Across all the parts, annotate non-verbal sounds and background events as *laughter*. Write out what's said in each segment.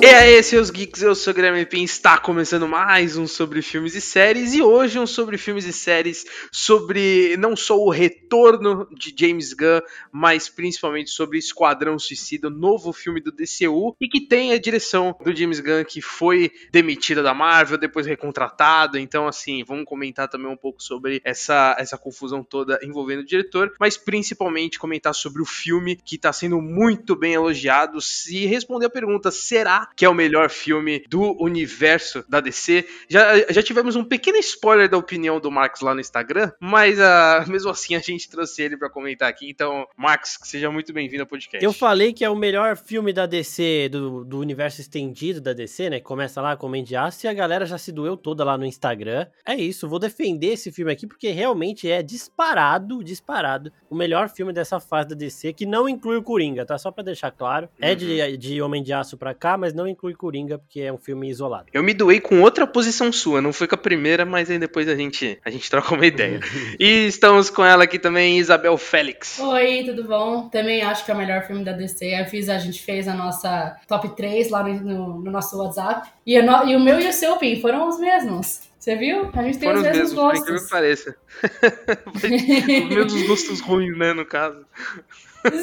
E aí, seus geeks, eu sou o Guilherme Pim, está começando mais um sobre filmes e séries, e hoje um sobre filmes e séries sobre não só o retorno de James Gunn, mas principalmente sobre Esquadrão Suicida, novo filme do DCU, e que tem a direção do James Gunn, que foi demitida da Marvel, depois recontratado, então assim, vamos comentar também um pouco sobre essa, essa confusão toda envolvendo o diretor, mas principalmente comentar sobre o filme, que está sendo muito bem elogiado, se responder a pergunta, será que é o melhor filme do universo da DC. Já, já tivemos um pequeno spoiler da opinião do Marcos lá no Instagram, mas uh, mesmo assim a gente trouxe ele para comentar aqui. Então, Marcos, seja muito bem-vindo ao podcast. Eu falei que é o melhor filme da DC, do, do universo estendido da DC, né? Começa lá com o de Aço e a galera já se doeu toda lá no Instagram. É isso, vou defender esse filme aqui porque realmente é disparado, disparado, o melhor filme dessa fase da DC, que não inclui o Coringa, tá? Só para deixar claro. É de, uhum. de Homem de Aço pra cá, mas não inclui Coringa, porque é um filme isolado. Eu me doei com outra posição sua, não foi com a primeira, mas aí depois a gente, a gente troca uma ideia. *laughs* e estamos com ela aqui também, Isabel Félix. Oi, tudo bom? Também acho que é o melhor filme da DC. Eu fiz, a gente fez a nossa top 3 lá no, no, no nosso WhatsApp. E, e, o meu e o seu, Pim, foram os mesmos. Você viu? A gente tem Foram os mesmos, mesmos gostos. Por que pareça. *laughs* os *laughs* mesmos gostos ruins, né, no caso.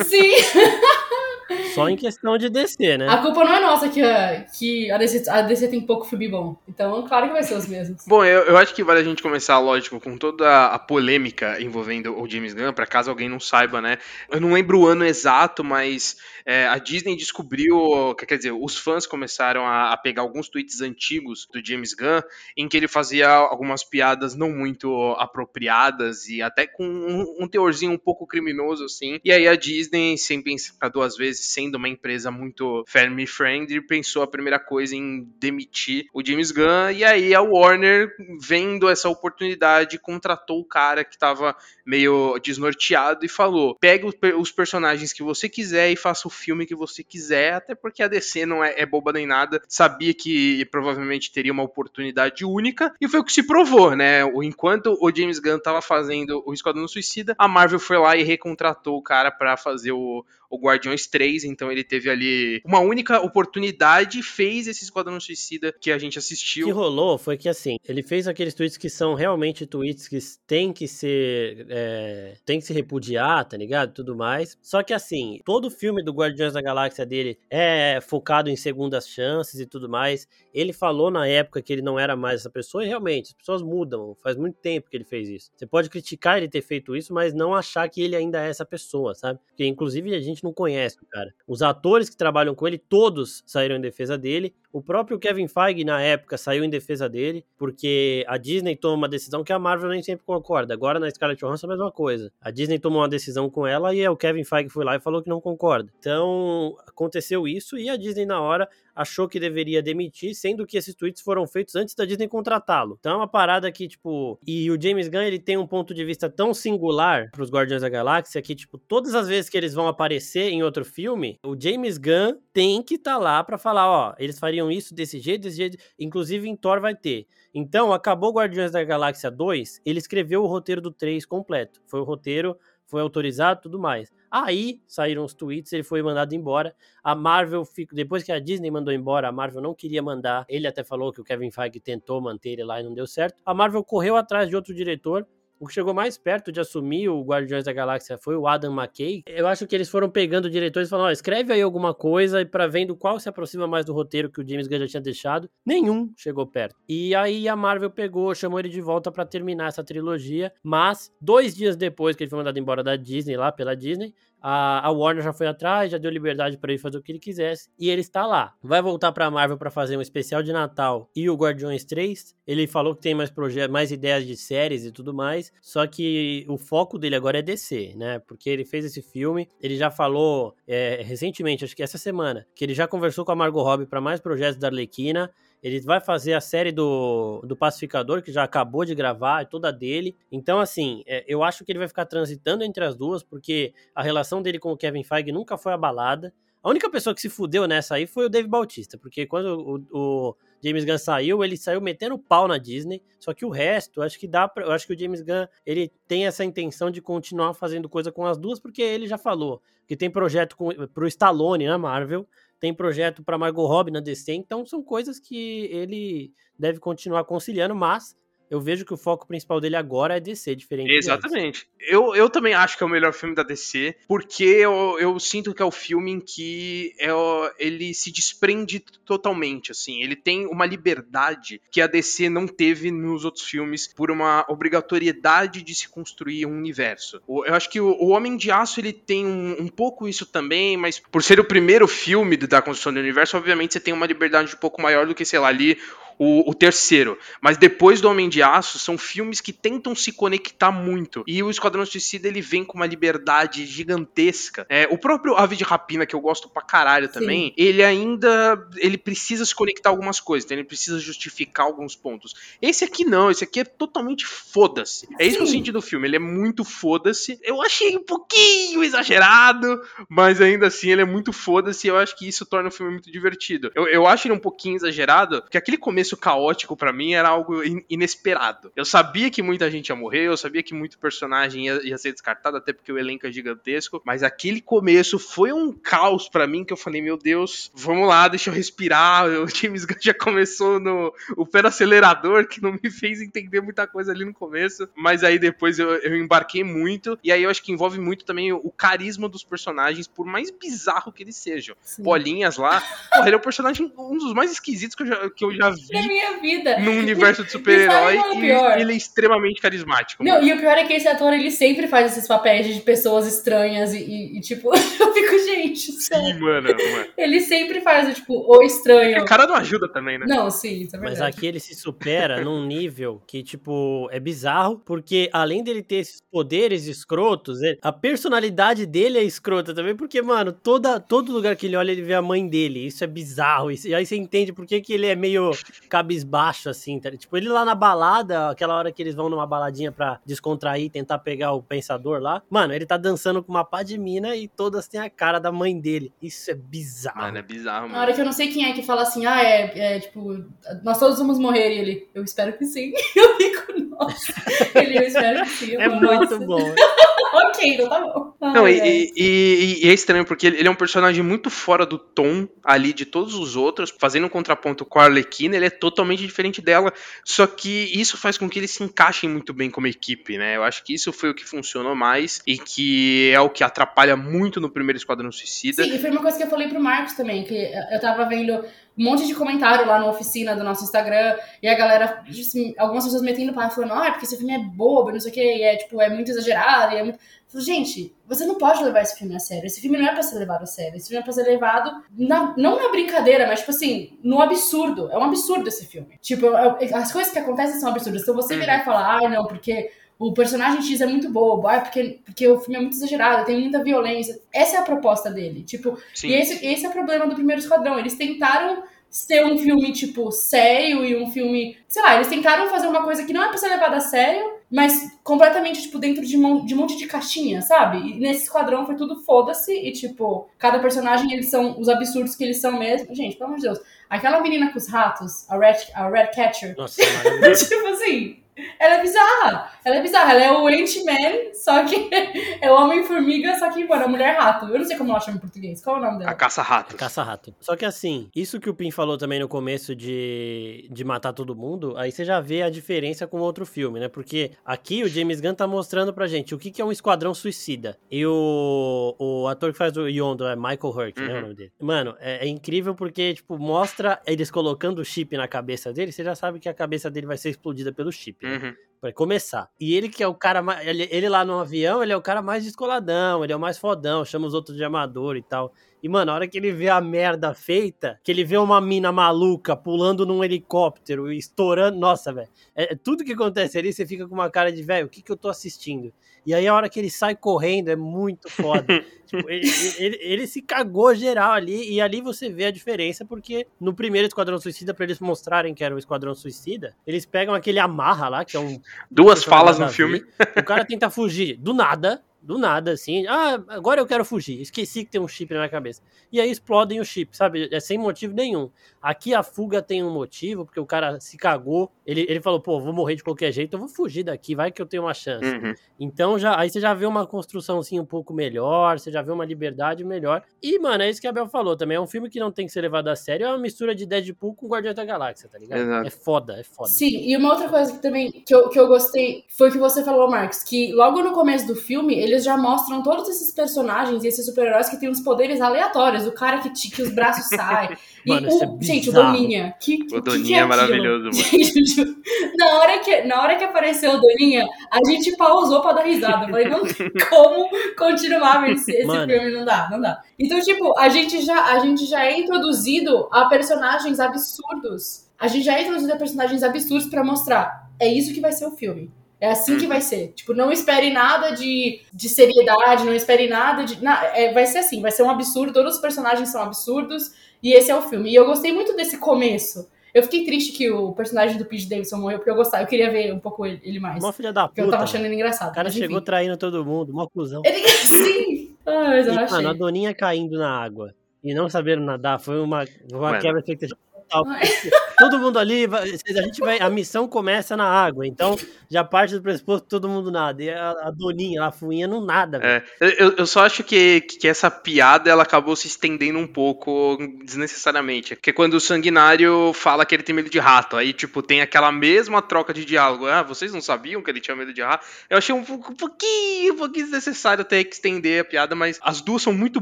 Sim. *laughs* Só em questão de DC, né? A culpa não é nossa que a, que a, DC, a DC tem pouco filme bom. Então, claro que vai ser os mesmos. Bom, eu, eu acho que vale a gente começar, lógico, com toda a polêmica envolvendo o James Gunn, pra caso alguém não saiba, né? Eu não lembro o ano exato, mas é, a Disney descobriu, quer dizer, os fãs começaram a, a, pegar alguns tweets antigos do James Gunn, em que ele fazia algumas piadas não muito apropriadas e até com um, um teorzinho um pouco criminoso, assim. E aí a Disney, sem pensar duas vezes, sendo uma empresa muito family friendly, pensou a primeira coisa em demitir o James Gunn. E aí a Warner, vendo essa oportunidade, contratou o cara que estava meio desnorteado e falou: pega os personagens que você quiser e faça o filme que você quiser, até porque a DC não é, é boba nem nada, sabia que provavelmente teria uma oportunidade única, e foi o que se provou, né? Enquanto o James Gunn tava fazendo o Esquadrão Suicida, a Marvel foi lá e recontratou o cara para fazer o, o Guardiões 3, então ele teve ali uma única oportunidade e fez esse Esquadrão Suicida que a gente assistiu. O que rolou foi que, assim, ele fez aqueles tweets que são realmente tweets que tem que ser, é, tem que se repudiar, tá ligado? Tudo mais. Só que, assim, todo filme do Guardiões da Galáxia dele é focado em segundas chances e tudo mais. Ele falou na época que ele não era mais essa pessoa e realmente, as pessoas mudam. Faz muito tempo que ele fez isso. Você pode criticar ele ter feito isso, mas não achar que ele ainda é essa pessoa, sabe? Porque, inclusive, a gente não conhece o cara. Os atores que trabalham com ele, todos saíram em defesa dele. O próprio Kevin Feige, na época, saiu em defesa dele, porque a Disney toma uma decisão que a Marvel nem sempre concorda. Agora, na Scarlett Johansson, é a mesma coisa. A Disney tomou uma decisão com ela e o Kevin Feige foi lá e falou que não concorda. Então, aconteceu isso e a Disney, na hora, achou que deveria demitir, sendo que esses tweets foram feitos antes da Disney contratá-lo. Então é uma parada que, tipo. E o James Gunn, ele tem um ponto de vista tão singular pros Guardiões da Galáxia que, tipo, todas as vezes que eles vão aparecer em outro filme, o James Gunn tem que estar tá lá para falar: ó, eles fariam isso desse jeito, desse jeito. Inclusive em Thor vai ter. Então, acabou Guardiões da Galáxia 2, ele escreveu o roteiro do 3 completo. Foi o roteiro, foi autorizado tudo mais. Aí saíram os tweets, ele foi mandado embora. A Marvel, depois que a Disney mandou embora, a Marvel não queria mandar. Ele até falou que o Kevin Feige tentou manter ele lá e não deu certo. A Marvel correu atrás de outro diretor o que chegou mais perto de assumir o Guardiões da Galáxia foi o Adam McKay. Eu acho que eles foram pegando diretores e falando: ó, escreve aí alguma coisa e para vendo qual se aproxima mais do roteiro que o James Gunn já tinha deixado. Nenhum chegou perto. E aí a Marvel pegou, chamou ele de volta para terminar essa trilogia. Mas dois dias depois que ele foi mandado embora da Disney, lá pela Disney, a, a Warner já foi atrás, já deu liberdade para ele fazer o que ele quisesse e ele está lá. Vai voltar para a Marvel para fazer um especial de Natal e o Guardiões 3. Ele falou que tem mais projetos, mais ideias de séries e tudo mais, só que o foco dele agora é DC, né? Porque ele fez esse filme, ele já falou é, recentemente, acho que essa semana, que ele já conversou com a Margot Robbie para mais projetos da Arlequina ele vai fazer a série do, do Pacificador, que já acabou de gravar, é toda dele. Então, assim, é, eu acho que ele vai ficar transitando entre as duas, porque a relação dele com o Kevin Feige nunca foi abalada. A única pessoa que se fudeu nessa aí foi o Dave Bautista, porque quando o, o James Gunn saiu, ele saiu metendo pau na Disney. Só que o resto, acho que dá pra, eu acho que o James Gunn, ele tem essa intenção de continuar fazendo coisa com as duas, porque ele já falou que tem projeto com, pro Stallone na Marvel, tem projeto para Margot Robbie na DC, então são coisas que ele deve continuar conciliando, mas eu vejo que o foco principal dele agora é DC, diferente Exatamente. Eu, eu também acho que é o melhor filme da DC, porque eu, eu sinto que é o filme em que é, ele se desprende totalmente, assim. Ele tem uma liberdade que a DC não teve nos outros filmes por uma obrigatoriedade de se construir um universo. Eu acho que o, o Homem de Aço, ele tem um, um, pouco isso também, mas por ser o primeiro filme da construção do universo, obviamente você tem uma liberdade um pouco maior do que, sei lá, ali o, o, terceiro. Mas depois do Homem de Aço, são filmes que tentam se conectar muito. E o Esquadrão Suicida, ele vem com uma liberdade gigantesca. É, o próprio Ave de Rapina, que eu gosto pra caralho também, Sim. ele ainda ele precisa se conectar algumas coisas, então ele precisa justificar alguns pontos. Esse aqui não, esse aqui é totalmente foda-se. É isso que eu senti do filme, ele é muito foda-se. Eu achei um pouquinho exagerado, mas ainda assim ele é muito foda-se e eu acho que isso torna o filme muito divertido. Eu, eu acho ele um pouquinho exagerado, porque aquele começo começo caótico para mim era algo in inesperado. Eu sabia que muita gente ia morrer, eu sabia que muito personagem ia, ia, ser descartado, até porque o elenco é gigantesco, mas aquele começo foi um caos para mim que eu falei, meu Deus, vamos lá, deixa eu respirar. *laughs* O James Gunn já começou no o pé no acelerador, que não me fez entender muita coisa ali no começo, mas aí depois eu, eu embarquei muito, e aí eu acho que envolve muito também o, o carisma dos personagens, por mais bizarro que eles sejam. Sim. Bolinhas lá, porra, ele é um personagem, um dos mais esquisitos que eu já, que eu já vi na minha vida. Num universo de super-herói e, e ele é extremamente carismático. Não, mano. e o pior é que esse ator, ele sempre faz esses papéis de pessoas estranhas e, e, e tipo, *laughs* eu fico, gente, Sim, mano, mano, Ele sempre faz, tipo, o estranho. O cara não ajuda também, né? Não, sim, isso é verdade. Mas aqui ele se supera num nível que, tipo, é bizarro, porque além dele ter esses poderes escrotos, a personalidade dele é escrota também, porque, mano, toda, todo lugar que ele olha, ele vê a mãe dele. Isso é bizarro. e aí você entende por que, que ele é meio cabisbaixo, assim, tá? Tipo, ele lá na balada, aquela hora que eles vão numa baladinha pra descontrair, tentar pegar o pensador lá, mano, ele tá dançando com uma pá de mina e todas têm a cara da mãe dele. Isso é bizarro. Mano, é bizarro, mano. Na hora que eu não sei quem é que fala assim, ah, é, é tipo, nós todos vamos morrer, e ele, eu espero que sim. *laughs* Eu fico, nossa. Ele, eu espero que sim. é muito bom. *laughs* ok, então tá bom. Ai, não, e, e, e, é estranho, porque ele é um personagem muito fora do tom ali de todos os outros, fazendo um contraponto com a Arlequina, ele é totalmente diferente dela, só que isso faz com que eles se encaixem muito bem como equipe, né? Eu acho que isso foi o que funcionou mais e que é o que atrapalha muito no primeiro Esquadrão Suicida. Sim, e foi uma coisa que eu falei pro Marcos também, que eu tava vendo um monte de comentário lá na oficina do nosso Instagram, e a galera, assim, algumas pessoas metendo pau, falando, ah, porque esse filme é bobo, não sei o que, e é, tipo, é muito exagerado, e é muito... Gente, você não pode levar esse filme a sério. Esse filme não é pra ser levado a sério. Esse filme é pra ser levado, na, não na brincadeira, mas, tipo assim, no absurdo. É um absurdo esse filme. Tipo, é, é, as coisas que acontecem são absurdas. Então você virar e falar, ah, não, porque o personagem X é muito bobo, ah, porque, porque o filme é muito exagerado, tem muita violência. Essa é a proposta dele. Tipo, Sim. e esse, esse é o problema do primeiro esquadrão. Eles tentaram ser um filme, tipo, sério e um filme. Sei lá, eles tentaram fazer uma coisa que não é pra ser levada a sério, mas completamente, tipo, dentro de, um, de um monte de caixinha, sabe? E nesse esquadrão foi tudo foda-se e, tipo, cada personagem, eles são os absurdos que eles são mesmo. Gente, pelo amor de Deus. Aquela menina com os ratos, a Red, a Red Catcher. Nossa, *laughs* tipo assim, ela é bizarra. Ela é bizarra. Ela é o Ant-Man, só que *laughs* é o Homem-Formiga, só que, mano, a Mulher-Rato. Eu não sei como ela chama em português. Qual é o nome dela? A Caça-Rato. Caça-Rato. Só que assim, isso que o Pim falou também no começo de, de matar todo mundo, aí você já vê a diferença com outro filme, né? Porque aqui o James Gunn tá mostrando pra gente o que, que é um esquadrão suicida. E o, o ator que faz o Yondo é Michael Hurt, uhum. né? O nome dele. Mano, é, é incrível porque, tipo, mostra eles colocando o chip na cabeça dele, você já sabe que a cabeça dele vai ser explodida pelo chip. Uhum. Pra começar. E ele que é o cara mais. Ele, ele, lá no avião, ele é o cara mais descoladão, ele é o mais fodão, chama os outros de amador e tal. E, mano, a hora que ele vê a merda feita, que ele vê uma mina maluca pulando num helicóptero e estourando. Nossa, velho. É, tudo que acontece ali, você fica com uma cara de, velho, o que, que eu tô assistindo? E aí a hora que ele sai correndo é muito foda. *laughs* tipo, ele, ele, ele, se cagou geral ali, e ali você vê a diferença, porque no primeiro Esquadrão Suicida, para eles mostrarem que era o Esquadrão Suicida, eles pegam aquele amarra lá, que é um. Duas falas no filme. O cara tenta fugir do nada, do nada, assim. Ah, agora eu quero fugir. Esqueci que tem um chip na minha cabeça. E aí explodem o chip, sabe? É sem motivo nenhum. Aqui a fuga tem um motivo, porque o cara se cagou. Ele, ele falou, pô, vou morrer de qualquer jeito, eu vou fugir daqui, vai que eu tenho uma chance. Uhum. Então já, aí você já vê uma construção assim um pouco melhor, você já vê uma liberdade melhor. E, mano, é isso que a Bel falou também. É um filme que não tem que ser levado a sério, é uma mistura de Deadpool com Guardião da Galáxia, tá ligado? Exato. É foda, é foda. Sim, e uma outra coisa que também que eu, que eu gostei foi o que você falou, Marcos, que logo no começo do filme eles já mostram todos esses personagens e esses super-heróis que têm uns poderes aleatórios. O cara que, que os braços *laughs* saem. Mano, e o, é gente, o Doninha. Que, o Doninha que é, é maravilhoso, mano. na, hora que, na hora que apareceu o Doninha, a gente pausou pra dar risada. Eu falei, não tem *laughs* como continuar esse, esse filme, não dá, não dá. Então, tipo, a gente já, a gente já é introduzido a personagens absurdos. A gente já é introduzido a personagens absurdos para mostrar. É isso que vai ser o filme. É assim que vai ser. Tipo, não espere nada de, de seriedade, não espere nada de. Não, é, vai ser assim, vai ser um absurdo, todos os personagens são absurdos, e esse é o filme. E eu gostei muito desse começo. Eu fiquei triste que o personagem do Pete Davidson morreu, porque eu gostava, eu queria ver um pouco ele, ele mais. Uma filha da puta. Porque eu tava achando ele engraçado. O cara chegou traindo todo mundo, uma cuzão. Ele, *laughs* sim! Ah, mas eu e, achei. Mano, a Doninha caindo na água e não sabendo nadar foi uma, uma quebra expectativa total. *laughs* todo mundo ali, a gente vai, a missão começa na água, então já parte do pressuposto todo mundo nada. E a, a Doninha, a Fuinha, não nada. É, eu, eu só acho que, que essa piada ela acabou se estendendo um pouco desnecessariamente. Porque quando o Sanguinário fala que ele tem medo de rato, aí, tipo, tem aquela mesma troca de diálogo. Ah, vocês não sabiam que ele tinha medo de rato? Eu achei um, um pouquinho, um pouquinho desnecessário ter que estender a piada, mas as duas são muito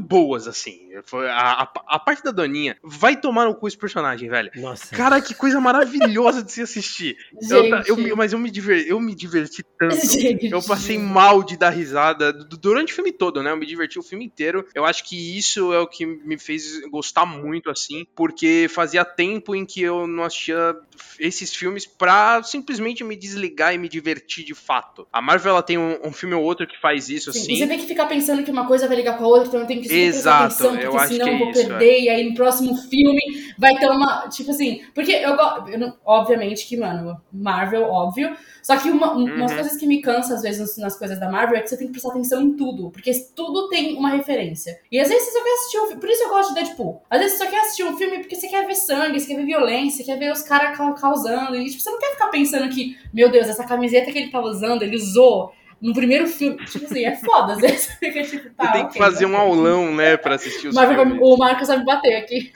boas, assim. A, a, a parte da Doninha vai tomar no cu esse personagem, velho. Nossa. Cara, que coisa maravilhosa de se assistir. Eu, eu, mas eu me, diver, eu me diverti tanto. Gente. Eu passei mal de dar risada durante o filme todo, né? Eu me diverti o filme inteiro. Eu acho que isso é o que me fez gostar muito, assim, porque fazia tempo em que eu não assistia esses filmes pra simplesmente me desligar e me divertir de fato. A Marvel, ela tem um, um filme ou outro que faz isso, Sim, assim. E você tem que ficar pensando que uma coisa vai ligar com a outra, então eu tenho que sempre Exato, prestar atenção, porque senão eu vou isso, perder, é. e aí no próximo filme vai ter uma, tipo assim, porque eu gosto, obviamente que, mano, Marvel, óbvio, só que uma, uhum. umas coisas que me cansa às vezes nas coisas da Marvel é que você tem que prestar atenção em tudo, porque tudo tem uma referência. E às vezes você só quer assistir um filme, por isso eu gosto de Deadpool. Às vezes você só quer assistir um filme porque você quer ver sangue, você quer ver violência, você quer ver os caras causando, e tipo, você não quer ficar pensando que, meu Deus, essa camiseta que ele tá usando, ele usou no primeiro filme, tipo assim, é foda, às vezes *laughs* fica tipo, tá, Tem que fazer um aulão, né, pra assistir os Mas filmes. O Marcos vai me bater aqui.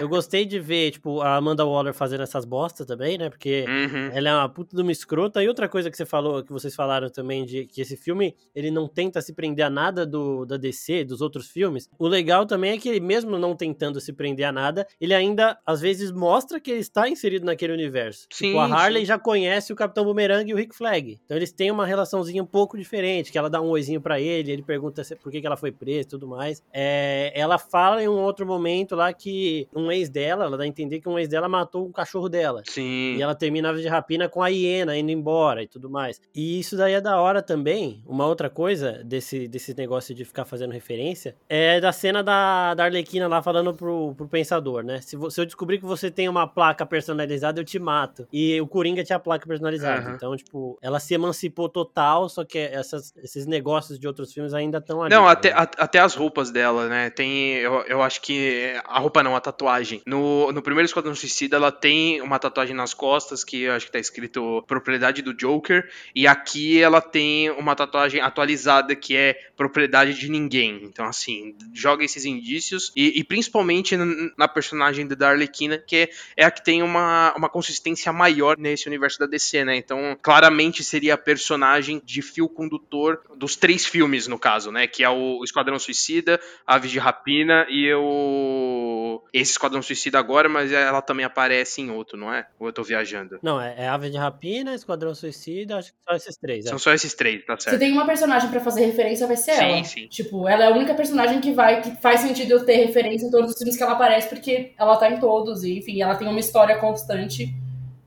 Eu gostei de ver, tipo, a Amanda Waller fazendo essas bostas também, né, porque uhum. ela é uma puta de uma escrota. E outra coisa que você falou, que vocês falaram também, de que esse filme, ele não tenta se prender a nada do, da DC, dos outros filmes. O legal também é que ele, mesmo não tentando se prender a nada, ele ainda, às vezes, mostra que ele está inserido naquele universo. Sim, tipo, a Harley sim. já conhece o Capitão Boomerang e o Rick Flag. Então eles têm uma relaçãozinha um pouco pouco diferente, que ela dá um oizinho para ele, ele pergunta por que, que ela foi presa e tudo mais. É, ela fala em um outro momento lá que um ex dela, ela dá a entender que um ex dela matou um cachorro dela. Sim. E ela termina a de rapina com a hiena indo embora e tudo mais. E isso daí é da hora também. Uma outra coisa desse, desse negócio de ficar fazendo referência é da cena da, da Arlequina lá falando pro, pro pensador, né? Se, se eu descobrir que você tem uma placa personalizada, eu te mato. E o Coringa tinha a placa personalizada. Uhum. Então, tipo, ela se emancipou total, só que essas, esses negócios de outros filmes ainda estão ali. Não, tá até, a, até as roupas dela, né? Tem. Eu, eu acho que. A roupa não, a tatuagem. No, no primeiro Esquadrão Suicida, ela tem uma tatuagem nas costas que eu acho que tá escrito propriedade do Joker. E aqui ela tem uma tatuagem atualizada que é propriedade de ninguém. Então, assim, joga esses indícios. E, e principalmente na personagem da Arlequina, que é, é a que tem uma, uma consistência maior nesse universo da DC, né? Então, claramente seria a personagem de fio condutor dos três filmes, no caso, né? Que é o Esquadrão Suicida, Aves de Rapina e o. Esse Esquadrão Suicida agora, mas ela também aparece em outro, não é? Ou eu tô viajando? Não, é, é Aves de Rapina, Esquadrão Suicida, acho que só esses três. É. São só esses três, tá certo. Se tem uma personagem para fazer referência, vai ser sim, ela. Sim, sim. Tipo, ela é a única personagem que vai, que faz sentido eu ter referência em todos os filmes que ela aparece, porque ela tá em todos, e enfim, ela tem uma história constante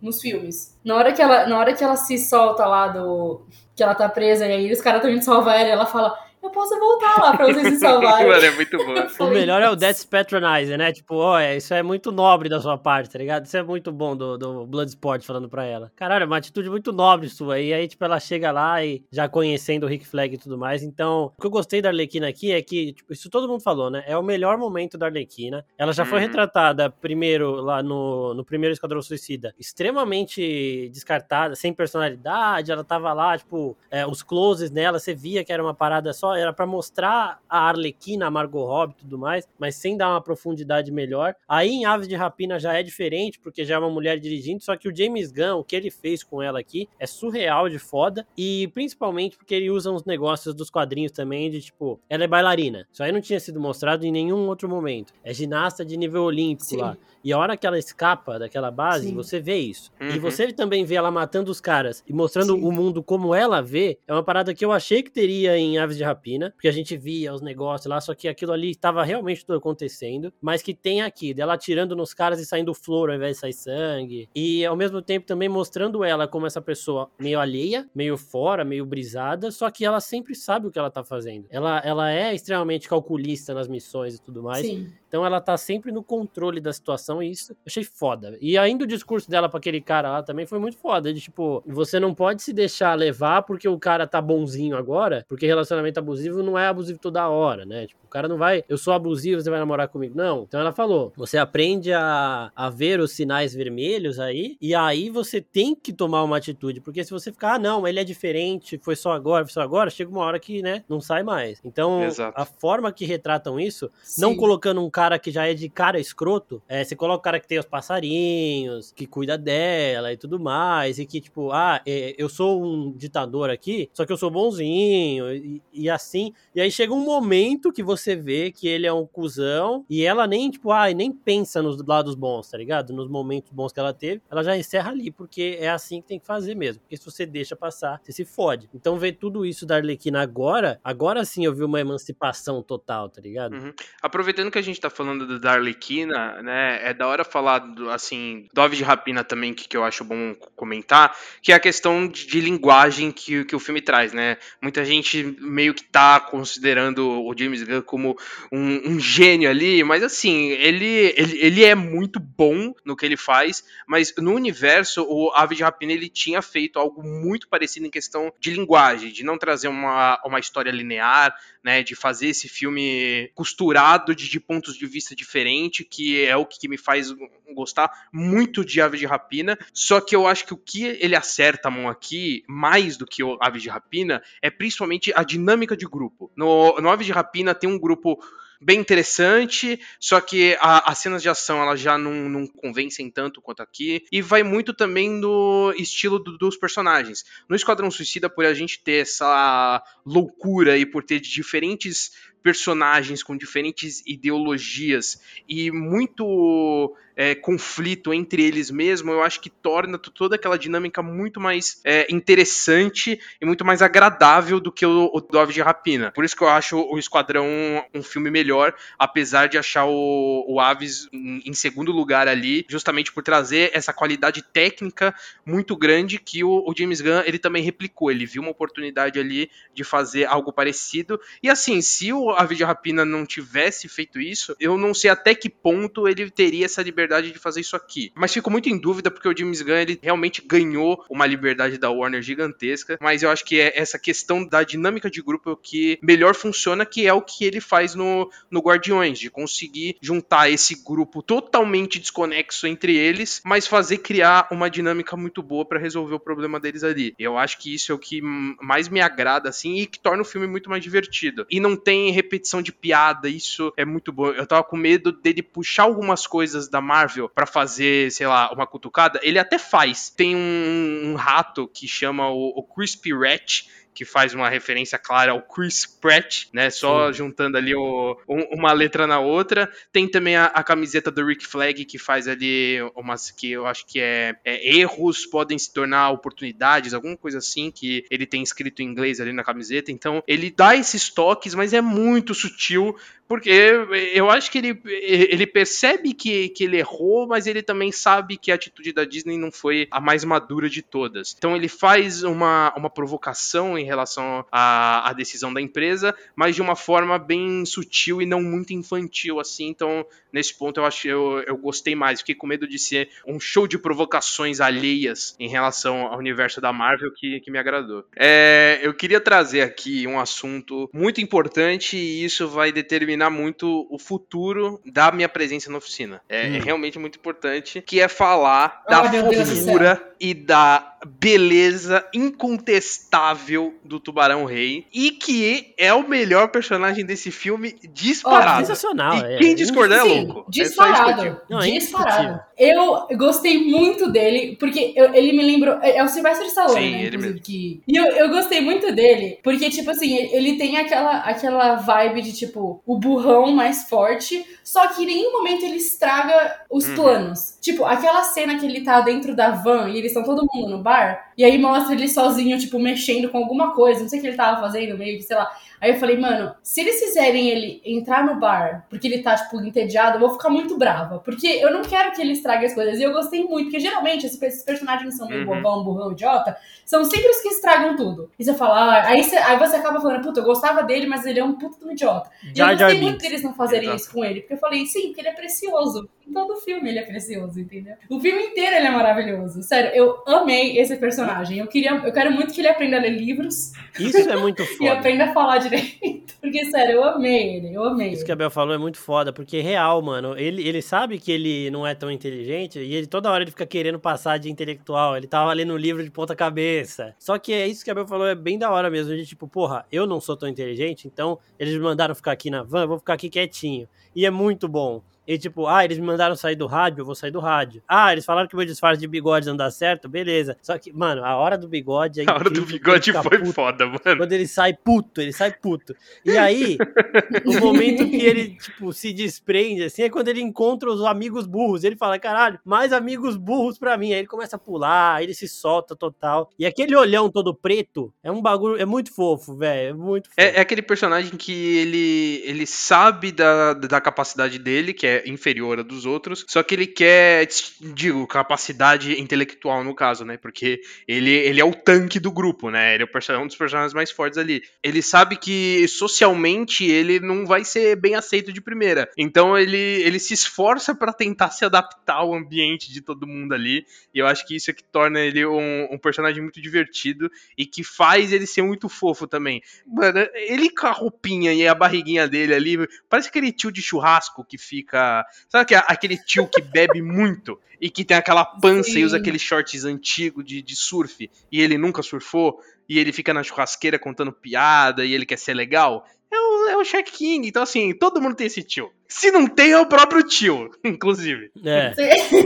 nos filmes. Na hora que ela, na hora que ela se solta lá do que ela tá presa e aí os caras estão indo salvar ela e ela fala: Eu posso voltar lá pra vocês se salvarem. *laughs* Mano, é muito bom. o melhor é o Death Patronizer, né? Tipo, ó, oh, isso é muito nobre da sua parte, tá ligado? Isso é muito bom do, do Bloodsport falando pra ela. Caralho, é uma atitude muito nobre sua. E aí, tipo, ela chega lá e já conhecendo o Rick Flag e tudo mais. Então, o que eu gostei da Arlequina aqui é que, tipo, isso todo mundo falou, né? É o melhor momento da Arlequina. Ela já uhum. foi retratada primeiro lá no, no primeiro Esquadrão Suicida, extremamente descartada, sem personalidade. Ela tava lá, tipo, é, os closes nela, você via que era uma parada só, era para mostrar a Arlequina, a Margot Robbie e tudo mais, mas sem dar uma profundidade melhor. Aí em Aves de Rapina já é diferente, porque já é uma mulher dirigindo, só que o James Gunn, o que ele fez com ela aqui, é surreal de foda, e principalmente porque ele usa uns negócios dos quadrinhos também, de tipo, ela é bailarina. Isso aí não tinha sido mostrado em nenhum outro momento. É ginasta de nível olímpico Sim. lá. E a hora que ela escapa daquela base, Sim. você vê isso. Uhum. E você também vê ela matando os caras e mostrando Sim. o mundo como ela vê. É uma parada que eu achei que teria em Aves de Rapina, porque a gente via os negócios lá, só que aquilo ali estava realmente tudo acontecendo, mas que tem aqui, dela atirando nos caras e saindo flor ao invés de sair sangue. E ao mesmo tempo também mostrando ela como essa pessoa meio alheia, meio fora, meio brisada, só que ela sempre sabe o que ela tá fazendo. Ela, ela é extremamente calculista nas missões e tudo mais. Sim. Então ela tá sempre no controle da situação e isso eu achei foda. E ainda o discurso dela para aquele cara lá também foi muito foda. De tipo, você não pode se deixar levar porque o cara tá bonzinho agora, porque relacionamento abusivo não é abusivo toda hora, né? Tipo, cara não vai, eu sou abusivo, você vai namorar comigo. Não. Então ela falou, você aprende a, a ver os sinais vermelhos aí, e aí você tem que tomar uma atitude, porque se você ficar, ah, não, ele é diferente, foi só agora, foi só agora, chega uma hora que, né, não sai mais. Então, Exato. a forma que retratam isso, Sim. não colocando um cara cara que já é de cara escroto, é, você coloca o cara que tem os passarinhos, que cuida dela e tudo mais, e que, tipo, ah, é, eu sou um ditador aqui, só que eu sou bonzinho, e, e, assim. E aí chega um momento que você vê que ele é um cuzão, e ela nem, tipo, ah, nem pensa nos lados bons, tá ligado? Nos momentos bons que ela teve, ela já encerra ali, porque é assim que tem que fazer mesmo. Porque se você deixa passar, você se fode. Então ver tudo isso da Arlequina agora, agora sim eu vi uma emancipação total, tá ligado? Uhum. Aproveitando que a gente tá falando da Arlequina, né, é da hora falar, do, assim, do Ave de Rapina também, que, que eu acho bom comentar, que é a questão de, de linguagem que, que o filme traz, né? Muita gente meio que tá considerando o James Gunn como um, um gênio ali, mas assim, ele, ele, ele é muito bom no que ele faz, mas no universo, o Ave de Rapina, ele tinha feito algo muito parecido em questão de linguagem, de não trazer uma, uma história linear, né, de fazer esse filme costurado de, de pontos de vista diferentes, que é o que me faz gostar muito de Ave de Rapina. Só que eu acho que o que ele acerta a mão aqui, mais do que o Ave de Rapina, é principalmente a dinâmica de grupo. No, no Ave de Rapina tem um grupo bem interessante, só que a, as cenas de ação elas já não, não, convencem tanto quanto aqui, e vai muito também no estilo do, dos personagens. No Esquadrão Suicida, por a gente ter essa loucura e por ter diferentes personagens com diferentes ideologias e muito é, conflito entre eles mesmo, eu acho que torna toda aquela dinâmica muito mais é, interessante e muito mais agradável do que o, o Dove de Rapina. Por isso que eu acho o Esquadrão um filme melhor, apesar de achar o, o Aves em, em segundo lugar ali, justamente por trazer essa qualidade técnica muito grande que o, o James Gunn ele também replicou. Ele viu uma oportunidade ali de fazer algo parecido. E assim, se o Aves de Rapina não tivesse feito isso, eu não sei até que ponto ele teria essa liberdade liberdade de fazer isso aqui. Mas fico muito em dúvida porque o James Gunn ele realmente ganhou uma liberdade da Warner gigantesca. Mas eu acho que é essa questão da dinâmica de grupo que melhor funciona, que é o que ele faz no, no Guardiões, de conseguir juntar esse grupo totalmente desconexo entre eles, mas fazer criar uma dinâmica muito boa para resolver o problema deles ali. Eu acho que isso é o que mais me agrada, assim, e que torna o filme muito mais divertido. E não tem repetição de piada, isso é muito bom. Eu tava com medo dele puxar algumas coisas da Marvel para fazer, sei lá, uma cutucada, ele até faz. Tem um, um rato que chama o, o Crispy Rat, que faz uma referência clara ao Chris Pratt, né? Só Sim. juntando ali o, um, uma letra na outra. Tem também a, a, camiseta do Rick Flag, que faz ali umas que eu acho que é, é, erros podem se tornar oportunidades, alguma coisa assim, que ele tem escrito em inglês ali na camiseta. Então, ele dá esses toques, mas é muito sutil Porque eu acho que ele, ele percebe que, que ele errou, mas ele também sabe que a atitude da Disney não foi a mais madura de todas. Então ele faz uma, uma provocação em relação à, decisão da empresa, mas de uma forma bem sutil e não muito infantil, assim. Então, nesse ponto, eu acho eu, eu gostei mais. Fiquei com medo de ser um show de provocações alheias em relação ao universo da Marvel que, que me agradou. É, eu queria trazer aqui um assunto muito importante e isso vai determinar muito o futuro da minha presença na oficina. É, hum. é realmente muito importante, que é falar oh, da fofura e da beleza incontestável do Tubarão Rei e que é o melhor personagem desse filme disparado. Oh, sensacional. E é. quem discordar é louco. É disparado. É Não, disparado. Eu gostei muito dele, porque eu, ele me lembrou. É, é o Sylvester Stallone, Sim, né? Ele mesmo. Que, e eu, eu gostei muito dele, porque, tipo assim, ele tem aquela, aquela vibe de, tipo, o burrão mais forte, só que em nenhum momento ele estraga os uhum. planos. Tipo, aquela cena que ele tá dentro da van e eles estão todo mundo no bar, e aí mostra ele sozinho, tipo, mexendo com alguma coisa, não sei o que ele tava fazendo, meio que, sei lá. Aí eu falei, mano, se eles fizerem ele entrar no bar porque ele tá, tipo, entediado, eu vou ficar muito brava. Porque eu não quero que ele estrague as coisas. E eu gostei muito, porque geralmente esses personagens são meio uhum. bobão, burrão, idiota, são sempre os que estragam tudo. E você fala, ah, aí, você, aí você acaba falando, puta, eu gostava dele, mas ele é um puto do idiota. E eu gostei muito deles não fazerem Exato. isso com ele, porque eu falei, sim, porque ele é precioso. Todo filme ele é precioso, entendeu? O filme inteiro ele é maravilhoso. Sério, eu amei esse personagem. Eu queria, eu quero muito que ele aprenda a ler livros. Isso é *laughs* muito foda. e aprenda a falar direito. Porque, sério, eu amei ele, eu amei. Isso que a Bel falou é muito foda, porque é real, mano. Ele, ele sabe que ele não é tão inteligente e ele toda hora ele fica querendo passar de intelectual. Ele tava lendo um livro de ponta cabeça. Só que é isso que a Bel falou, é bem da hora mesmo. A gente, tipo, porra, eu não sou tão inteligente, então eles me mandaram ficar aqui na van, eu vou ficar aqui quietinho. E é muito bom. E tipo, ah, eles me mandaram sair do rádio, eu vou sair do rádio. Ah, eles falaram que o meu disfarce de bigode não dá certo, beleza. Só que, mano, a hora do bigode é A hora do bigode foi puto. foda, mano. Quando ele sai puto, ele sai puto. E aí, *laughs* o momento que ele, tipo, se desprende, assim, é quando ele encontra os amigos burros. Ele fala, caralho, mais amigos burros pra mim. Aí ele começa a pular, aí ele se solta total. E aquele olhão todo preto é um bagulho, é muito fofo, velho. É muito fofo. É, é, aquele personagem que ele, ele sabe da, da capacidade dele, que é inferior a dos outros, só que ele quer, digo, capacidade intelectual no caso, né? Porque ele, ele é o tanque do grupo, né? Ele é um dos personagens mais fortes ali. Ele sabe que socialmente ele não vai ser bem aceito de primeira. Então ele, ele se esforça para tentar se adaptar ao ambiente de todo mundo ali. E eu acho que isso é que torna ele um, um personagem muito divertido e que faz ele ser muito fofo também. Mano, ele com a roupinha e a barriguinha dele ali, parece aquele tio de churrasco que fica Sabe que aquele tio que bebe muito e que tem aquela pança Sim. e usa aqueles shorts antigos de, de surf e ele nunca surfou e ele fica na churrasqueira contando piada e ele quer ser legal? É o, é o Shaq King. Então, assim, todo mundo tem esse tio. Se não tem, é o próprio tio, *laughs* inclusive. É.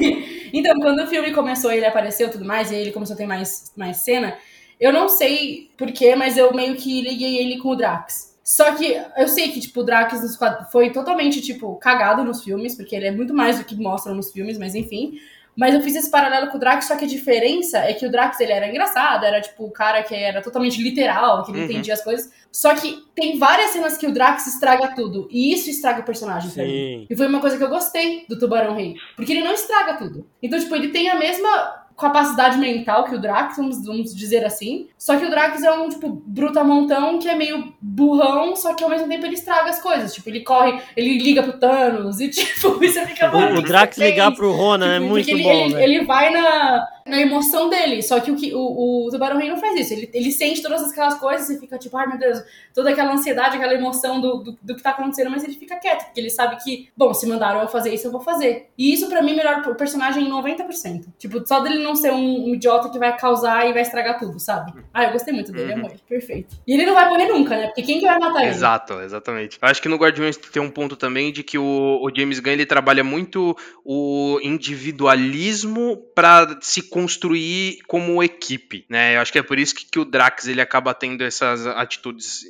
*laughs* então, quando o filme começou, ele apareceu e tudo mais, e ele começou a ter mais, mais cena, eu não sei porquê, mas eu meio que liguei ele com o Drax. Só que eu sei que, tipo, o Drax foi totalmente, tipo, cagado nos filmes, porque ele é muito mais do que mostram nos filmes, mas enfim. Mas eu fiz esse paralelo com o Drax, só que a diferença é que o Drax, ele era engraçado, era, tipo, o cara que era totalmente literal, que não uhum. entendia as coisas. Só que tem várias cenas que o Drax estraga tudo, e isso estraga o personagem Sim. pra mim. E foi uma coisa que eu gostei do Tubarão Rei, porque ele não estraga tudo. Então, tipo, ele tem a mesma capacidade mental que o Drax, vamos, vamos dizer assim. Só que o Drax é um, tipo, brutamontão que é meio burrão, só que ao mesmo tempo ele estraga as coisas. Tipo, ele corre, ele liga pro Thanos e, *laughs* tipo, você fica... O, o Drax ligar pro Ronan é tipo, é muito ele, bom, ele, né? ele vai na, na emoção dele, só que o, que, o, o Tubarão Rei não faz isso. Ele, ele sente todas aquelas coisas e fica tipo, ai meu Deus, toda aquela ansiedade, aquela emoção do, do, do que tá acontecendo, mas ele fica quieto, porque ele sabe que, bom, se mandaram eu fazer isso, eu vou fazer. E isso para mim melhora o personagem em 90%. Tipo, só dele não ser um, um, idiota que vai causar e vai estragar tudo, sabe? Ah, eu gostei muito dele, uhum. amor. Perfeito. E ele não vai morrer nunca, né? Porque quem que vai matar ele? Exato, exatamente. Eu acho que no Guardiões tem um ponto também de que o, o James Gunn ele trabalha muito o individualismo para se construir como equipe, né? Eu acho que é por isso que, que o Drax ele acaba tendo essas atitudes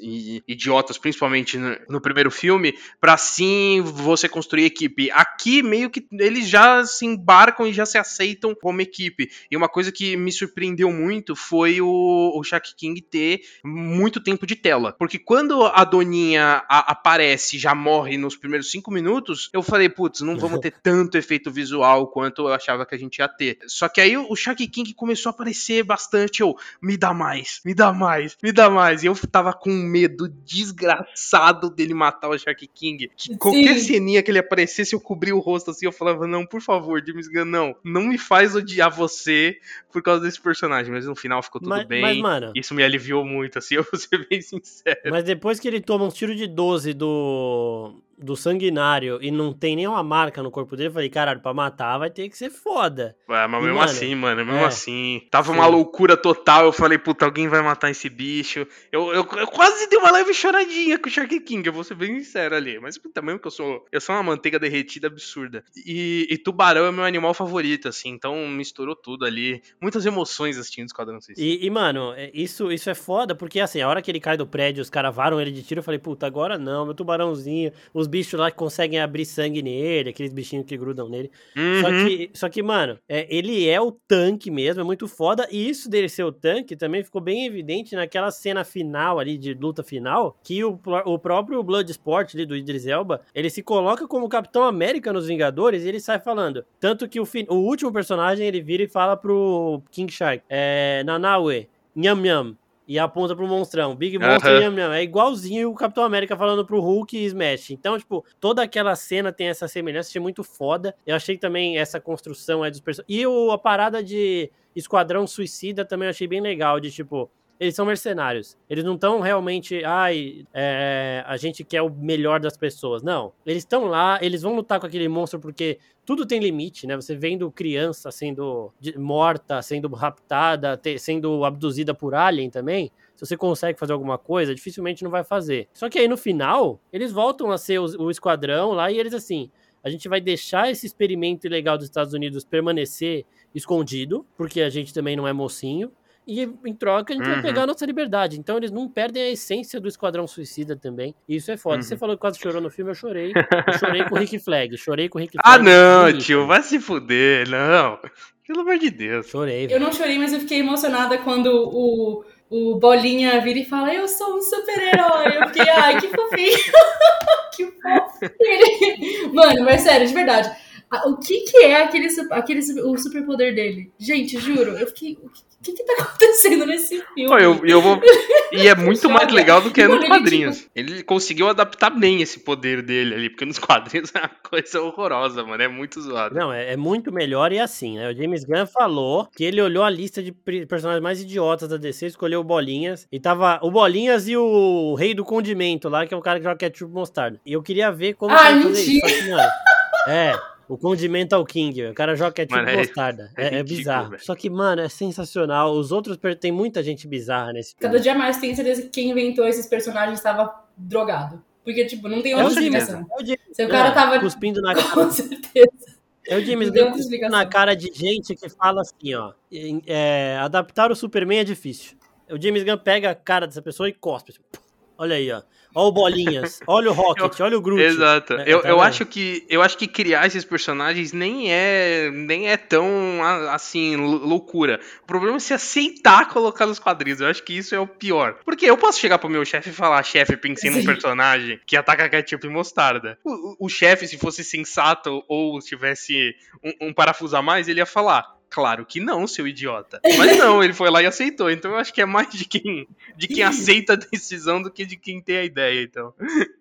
idiotas, principalmente no, no primeiro filme, para sim você construir equipe. Aqui meio que eles já se embarcam e já se aceitam como equipe. E uma coisa que me surpreendeu muito foi o, o Shaq King ter muito tempo de tela, porque quando a Doninha a, aparece, já morre nos primeiros cinco minutos, eu falei, putz, não vamos *laughs* ter tanto efeito visual quanto eu achava que a gente ia ter. Só que aí o Shaq King começou a aparecer bastante, eu, me dá mais, me dá mais, me dá mais. E eu tava com medo desgraçado dele matar o Shaq King. Que qualquer ceninha que ele aparecesse, eu cobria o rosto assim, eu falava, não, por favor, James Gunn, não, não me faz odiar você por causa desse personagem. Mas no final ficou tudo mas, bem. Mas, mano, Isso me aliviou muito, assim, *laughs* eu vou ser bem sincero. Mas depois que ele toma um tiro de 12 do do sanguinário e não tem nenhuma marca no corpo dele, eu falei, caralho, pra matar vai ter que ser foda. Ué, mas e, mesmo mano, assim, mano, mesmo é, assim. Tava sim. uma loucura total. Eu falei, puta, alguém vai matar esse bicho. Eu, eu, eu, quase dei uma leve choradinha com o Shark King, eu vou ser bem sincero ali. Mas puta, mesmo que eu sou. Eu sou uma manteiga derretida absurda. E, e tubarão é meu animal favorito, assim, então misturou tudo ali. Muitas emoções assistindo Esquadrão Suicida. E, e, mano, é, isso, isso é foda, porque assim, a hora que ele cai do prédio, os caras varam ele de tiro, eu falei, puta, agora não, meu tubarãozinho, os os bichos lá que conseguem abrir sangue nele, aqueles bichinhos que grudam nele. Uhum. Só, que, só que, mano, é, ele é o tanque mesmo, é muito foda. E isso dele ser o tanque também ficou bem evidente naquela cena final ali, de luta final, que o, o próprio Bloodsport ali do Idris Elba, ele se coloca como Capitão América nos Vingadores e ele sai falando. Tanto que o, o último personagem, ele vira e fala pro King Shark, é, Nanawe, Nham Nham, e aponta pro monstrão. Big Monster uhum. nham. É igualzinho o Capitão América falando pro Hulk e Smash. Então, tipo, toda aquela cena tem essa semelhança, achei muito foda. Eu achei também essa construção é dos personagens. E o, a parada de Esquadrão Suicida também eu achei bem legal, de tipo, eles são mercenários. Eles não estão realmente, ai, é, a gente quer o melhor das pessoas. Não. Eles estão lá, eles vão lutar com aquele monstro porque tudo tem limite, né? Você vendo criança sendo morta, sendo raptada, sendo abduzida por alien também. Se você consegue fazer alguma coisa, dificilmente não vai fazer. Só que aí no final, eles voltam a ser o, o esquadrão lá e eles assim. A gente vai deixar esse experimento ilegal dos Estados Unidos permanecer escondido, porque a gente também não é mocinho e em troca a gente uhum. vai pegar a nossa liberdade. Então eles não perdem a essência do Esquadrão Suicida também. E isso é foda. Uhum. Você falou que quase chorou no filme, eu chorei. Eu chorei com o Rick Flag. Chorei com o Rick ah, Flag. Ah, não, tio, vai se fuder, não. Pelo amor de Deus. Chorei. Eu não chorei, mas eu fiquei emocionada quando o, o Bolinha vira e fala: Eu sou um super-herói. Eu fiquei, ai, que fofinho. *laughs* que fofo. Ele... Mano, mas sério, de verdade. O que, que é aquele, aquele o superpoder dele? Gente, juro, eu fiquei que, que tá *laughs* acontecendo nesse filme? Pô, eu, eu vou... E é muito mais legal do que é nos quadrinhos. Tipo... Ele conseguiu adaptar bem esse poder dele ali, porque nos quadrinhos *laughs* é uma coisa horrorosa, mano. É muito zoado. Não, é, é muito melhor e assim, né? O James Gunn falou que ele olhou a lista de personagens mais idiotas da DC, escolheu o Bolinhas, e tava o Bolinhas e o Rei do Condimento lá, que é o cara que joga ketchup mostarda. E eu queria ver como ah, fazer isso. Mano, é. O Condimental King, o cara joga é tipo mano, é mostarda. É, é, é bizarro. Véio. Só que, mano, é sensacional. Os outros tem muita gente bizarra nesse Cada dia mais tenho certeza que quem inventou esses personagens estava drogado. Porque, tipo, não tem outra explicação. É o James. Se o cara tava. Cuspindo na *laughs* cara. Com certeza. É o James Gunn na cara de gente que fala assim, ó. É, adaptar o Superman é difícil. O James Gunn pega a cara dessa pessoa e cospe. Assim, olha aí, ó. Olha o Bolinhas, olha o *laughs* Rocket, eu, olha o Groot. Exato. É, eu, tá eu, acho que, eu acho que criar esses personagens nem é, nem é tão, assim, loucura. O problema é se aceitar colocar nos quadrinhos. Eu acho que isso é o pior. Porque eu posso chegar pro meu chefe e falar, chefe, pensei num personagem que ataca ketchup e mostarda. O, o chefe, se fosse sensato ou tivesse um, um parafuso a mais, ele ia falar, Claro que não, seu idiota. Mas não, ele foi lá e aceitou. Então eu acho que é mais de quem, de quem aceita a decisão do que de quem tem a ideia, então.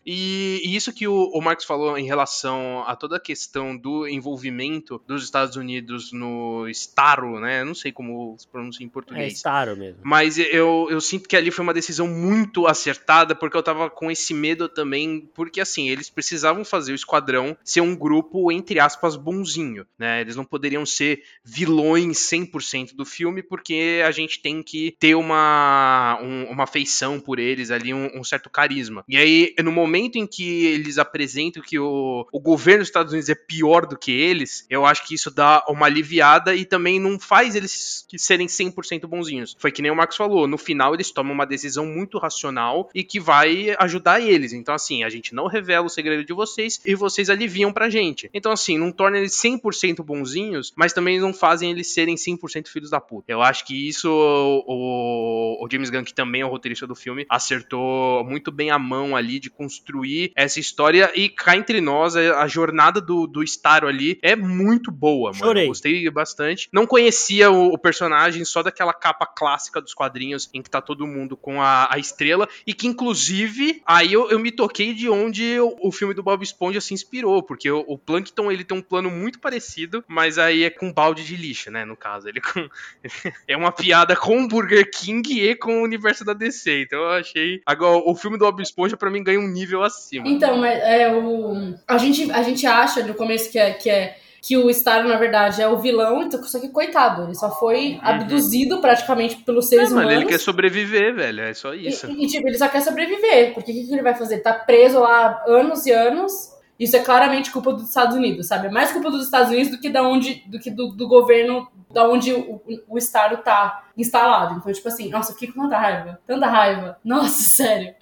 E, e isso que o, o Marcos falou em relação a toda a questão do envolvimento dos Estados Unidos no Staro, né? Eu não sei como se pronuncia em português. É Staro mesmo. Mas eu, eu sinto que ali foi uma decisão muito acertada, porque eu tava com esse medo também, porque assim, eles precisavam fazer o esquadrão ser um grupo, entre aspas, bonzinho, né? Eles não poderiam ser vilões vilões 100% do filme, porque a gente tem que ter uma, um, uma afeição por eles ali, um, um, certo carisma. E aí, no momento em que eles apresentam que o, o governo dos Estados Unidos é pior do que eles, eu acho que isso dá uma aliviada e também não faz eles serem 100% bonzinhos. Foi que nem o Marcos falou, no final eles tomam uma decisão muito racional e que vai ajudar eles. Então, assim, a gente não revela o segredo de vocês e vocês aliviam pra gente. Então, assim, não torna eles 100% bonzinhos, mas também não fazem eles serem 100% filhos da puta. Eu acho que isso o, o James Gunn, que também é o roteirista do filme, acertou muito bem a mão ali de construir essa história e cá entre nós, a jornada do, do Staro ali é muito boa, mano. Chorei. Gostei bastante. Não conhecia o, o, personagem só daquela capa clássica dos quadrinhos em que tá todo mundo com a, a estrela e que inclusive aí eu, eu me toquei de onde o, o, filme do Bob Esponja se inspirou, porque o, o Plankton ele tem um plano muito parecido, mas aí é com balde de lixo, né, no caso. Ele com... *laughs* é uma piada com o Burger King e com o universo da DC. Então eu achei. Agora, o filme do Bob Esponja, pra mim, ganha um nível acima. Então, mas é o. A gente, a gente acha no começo que é, que é que o Star, na verdade, é o vilão, então, só que coitado, ele só foi uhum. abduzido praticamente pelos seres é, humanos. Mano, ele quer sobreviver, velho, é só isso. E, e, tipo, ele só quer sobreviver, porque o que, que ele vai fazer? Tá preso lá anos e anos, isso é claramente culpa dos Estados Unidos, sabe? É mais culpa dos Estados Unidos do que da onde, do que do, do governo, da onde o, o, Estado tá instalado. Então, tipo assim, nossa, eu fiquei com tanta raiva, tanta raiva. *laughs* Nossa, sério.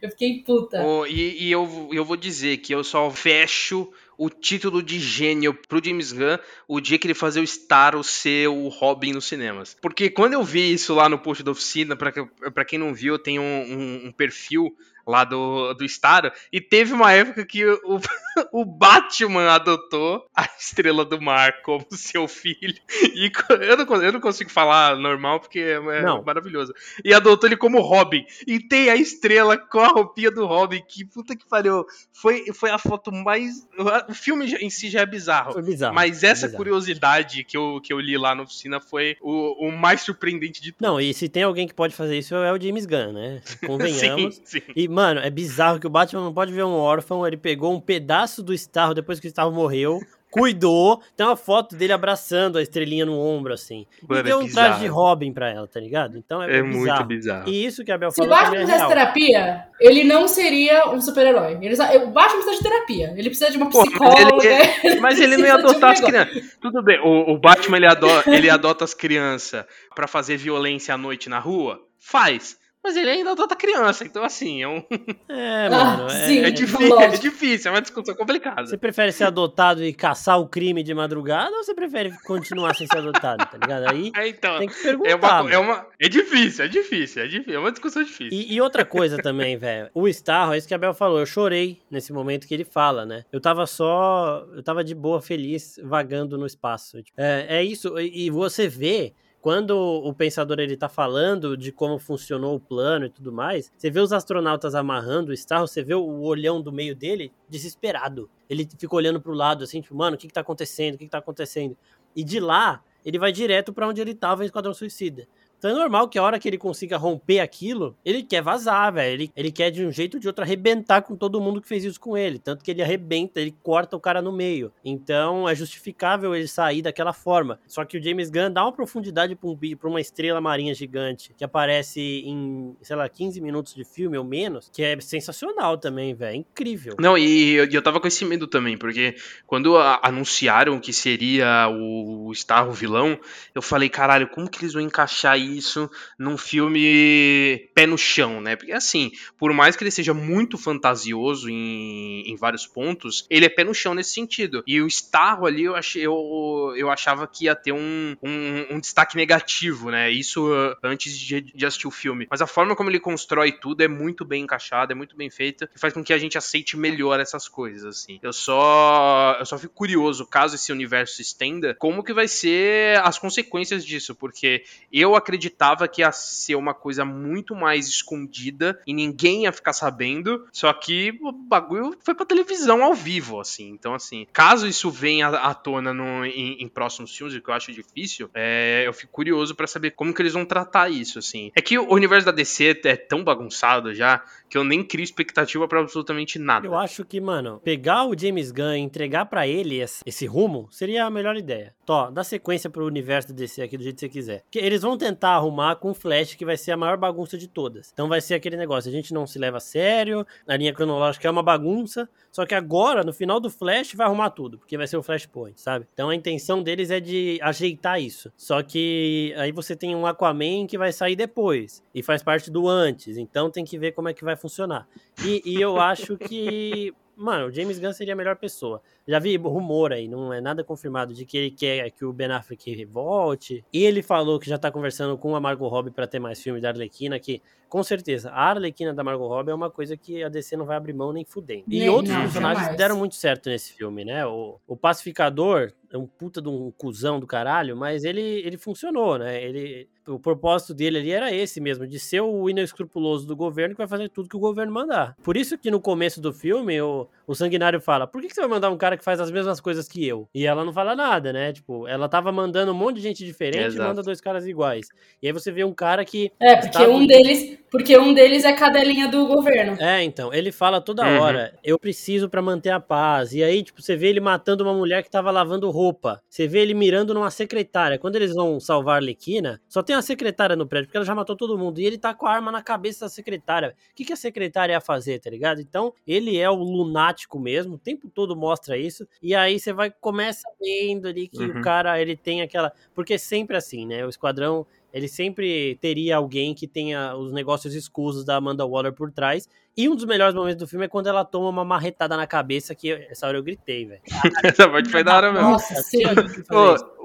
Eu fiquei puta. Oh, e, e eu, eu vou dizer que eu só fecho o título de gênio pro James Gunn o dia que ele fazer o Starro ser o Robin nos cinemas. Porque quando eu vi isso lá no post da oficina, para quem não viu, tem um, um, um perfil lá do, do estado. E teve uma época que o, *laughs* o Batman adotou a Estrela do Mar como *laughs* seu filho. E eu não, eu não consigo falar normal porque é, é não. maravilhoso. E adotou ele como Robin. E tem a estrela com a roupinha do Robin. Que puta que pariu. Foi, foi a foto mais. O filme em si já é bizarro. Foi bizarro. Mas essa bizarro. curiosidade que eu, que eu li lá na oficina foi o, o mais surpreendente de tudo. Não, e se tem alguém que pode fazer isso é o James Gunn, né? *laughs* Convenhamos. sim, sim. E, Mano, é bizarro que o Batman não pode ver um órfão, ele pegou um pedaço do Starro depois que o Starro morreu, *laughs* cuidou, tem uma foto dele abraçando a estrelinha no ombro, assim. Mano, e deu é um traje de Robin pra ela, tá ligado? Então é, é bizarro. muito bizarro. E isso que a Bel falou. Se o Batman fizesse é terapia, ele não seria um super-herói. O Batman precisa de terapia. Ele precisa de uma psicóloga. Pô, mas, ele, *laughs* mas ele, não ia adotar um as crianças. Tudo bem, o, o Batman ele adota, ele adota as crianças para fazer violência à noite na rua? Faz. Mas ele ainda adota criança, então assim, é um. É, mano. Ah, é, sim, é, difícil, é difícil, é uma discussão complicada. Você prefere ser adotado e caçar o crime de madrugada ou você prefere continuar sem ser adotado, tá ligado? Aí é, então, tem que perguntar. É, uma, é, uma, é difícil, é difícil, é difícil, é uma discussão difícil. E, e outra coisa *laughs* também, velho. O Starro, é isso que a Bel falou, eu chorei nesse momento que ele fala, né? Eu tava só. Eu tava de boa, feliz, vagando no espaço. É, é isso, e você vê quando o pensador ele tá falando de como funcionou o plano e tudo mais, você vê os astronautas amarrando o Starro, você vê o olhão do meio dele desesperado. Ele fica olhando pro lado assim, tipo, mano, o que que tá acontecendo? O que que tá acontecendo? E de lá, ele vai direto para onde ele tava em Esquadrão Suicida. Então é normal que a hora que ele consiga romper aquilo, ele quer vazar, velho. Ele, ele quer de um jeito ou de outro arrebentar com todo mundo que fez isso com ele. Tanto que ele arrebenta, ele corta o cara no meio. Então é justificável ele sair daquela forma. Só que o James Gunn dá uma profundidade pra, um, pra uma estrela marinha gigante que aparece em, sei lá, 15 minutos de filme ou menos, que é sensacional também, velho. É incrível. Não, e eu, eu tava com esse medo também, porque quando a, anunciaram que seria o, o Starro vilão, eu falei, caralho, como que eles vão encaixar isso? Isso num filme pé no chão, né? Porque assim, por mais que ele seja muito fantasioso em, em vários pontos, ele é pé no chão nesse sentido. E o Starro ali eu, achei, eu, eu achava que ia ter um, um, um destaque negativo, né? Isso uh, antes de, de, assistir o filme. Mas a forma como ele constrói tudo é muito bem encaixada, é muito bem feita, e faz com que a gente aceite melhor essas coisas, assim. Eu só, eu só fico curioso, caso esse universo se estenda, como que vai ser as consequências disso, porque eu acredito acreditava que ia ser uma coisa muito mais escondida e ninguém ia ficar sabendo. Só que o bagulho foi pra televisão ao vivo, assim. Então, assim, caso isso venha à tona no, em, em próximos filmes, o que eu acho difícil, é, eu fico curioso para saber como que eles vão tratar isso, assim. É que o universo da DC é tão bagunçado já que eu nem crio expectativa para absolutamente nada. Eu acho que, mano, pegar o James Gunn e entregar para ele esse rumo seria a melhor ideia. Tó, dá sequência pro universo da DC aqui do jeito que você quiser. Porque eles vão tentar arrumar com o Flash, que vai ser a maior bagunça de todas. Então vai ser aquele negócio, a gente não se leva a sério, a linha cronológica é uma bagunça, só que agora, no final do Flash, vai arrumar tudo, porque vai ser o Flashpoint, sabe? Então a intenção deles é de ajeitar isso. Só que aí você tem um Aquaman que vai sair depois, e faz parte do antes, então tem que ver como é que vai funcionar. E, e eu acho que mano, o James Gunn seria a melhor pessoa. Já vi rumor aí, não é nada confirmado, de que ele quer que o Ben Affleck volte. E ele falou que já tá conversando com a Margot Robbie para ter mais filme da Arlequina, que com certeza a Arlequina da Margot Robbie é uma coisa que a DC não vai abrir mão nem fudendo. E nem, outros não, personagens jamais. deram muito certo nesse filme, né? O, o Pacificador é um puta de um cuzão do caralho, mas ele, ele funcionou, né? Ele, o propósito dele ali era esse mesmo, de ser o inescrupuloso do governo que vai fazer tudo que o governo mandar. Por isso que no começo do filme o, o Sanguinário fala: por que, que você vai mandar um cara que faz as mesmas coisas que eu? E ela não fala nada, né? Tipo, ela tava mandando um monte de gente diferente Exato. e manda dois caras iguais. E aí você vê um cara que. É, porque um deles. Porque um deles é cadelinha do governo. É, então, ele fala toda uhum. hora: eu preciso para manter a paz. E aí, tipo, você vê ele matando uma mulher que tava lavando roupa. Você vê ele mirando numa secretária. Quando eles vão salvar a Arlequina, só tem a secretária no prédio, porque ela já matou todo mundo. E ele tá com a arma na cabeça da secretária. O que, que a secretária ia fazer, tá ligado? Então, ele é o lunático mesmo. O tempo todo mostra isso. E aí você vai, começa vendo ali que uhum. o cara, ele tem aquela. Porque é sempre assim, né? O esquadrão ele sempre teria alguém que tenha os negócios escusos da Amanda Waller por trás. E um dos melhores momentos do filme é quando ela toma uma marretada na cabeça, que essa hora eu gritei, velho. *laughs* essa parte foi da hora mesmo. Nossa, sim.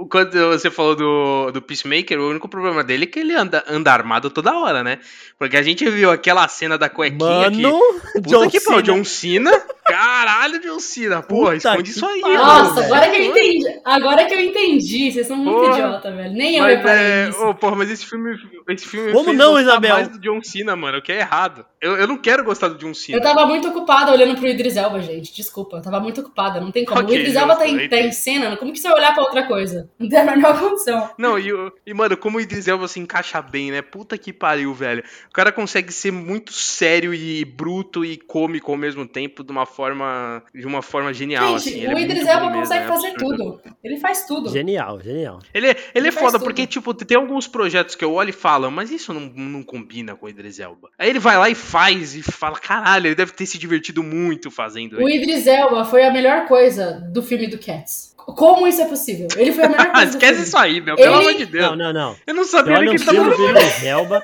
quando você falou do, do Peacemaker, o único problema dele é que ele anda, anda armado toda hora, né? Porque a gente viu aquela cena da cuequinha Mano, que... Puta John que pau, John Cena. Caralho, John Cena. Porra, Puta esconde isso aí. Nossa, agora que eu entendi. Agora que eu entendi. Vocês são muito porra, idiota, velho. Nem eu reparei é... Oh, porra, mas esse filme, esse filme Como não, Isabel? mais do John Cena, mano. O que é errado. Eu, eu não quero gostar do John Cena. Eu tava muito ocupada olhando pro Idris Elba, gente. Desculpa, eu tava muito ocupada. Não tem como. Okay, o Idris Elba tá em, tá em cena. Como que você vai olhar pra outra coisa? *laughs* Não tem a menor condição. Não, e, e mano, como o Idris Elba se encaixa bem, né? Puta que pariu, velho. O cara consegue ser muito sério e bruto e cômico ao mesmo tempo de uma forma de uma forma genial. Gente, assim. o é Idris Elba consegue mesmo, fazer é tudo. Ele faz tudo. Genial, genial. Ele, ele, ele é foda tudo. porque, tipo, tem alguns projetos que eu olho e falo, mas isso não, não combina com o Idris Elba. Aí ele vai lá e faz e fala, caralho, ele deve ter se divertido muito fazendo. O Idris Elba foi a melhor coisa do filme do Cats. Como isso é possível? Ele foi a melhor *laughs* coisa. Esquece isso aí, meu, pelo amor de Deus. Não, não, não. Eu não sabia nem que ele tava no Elba.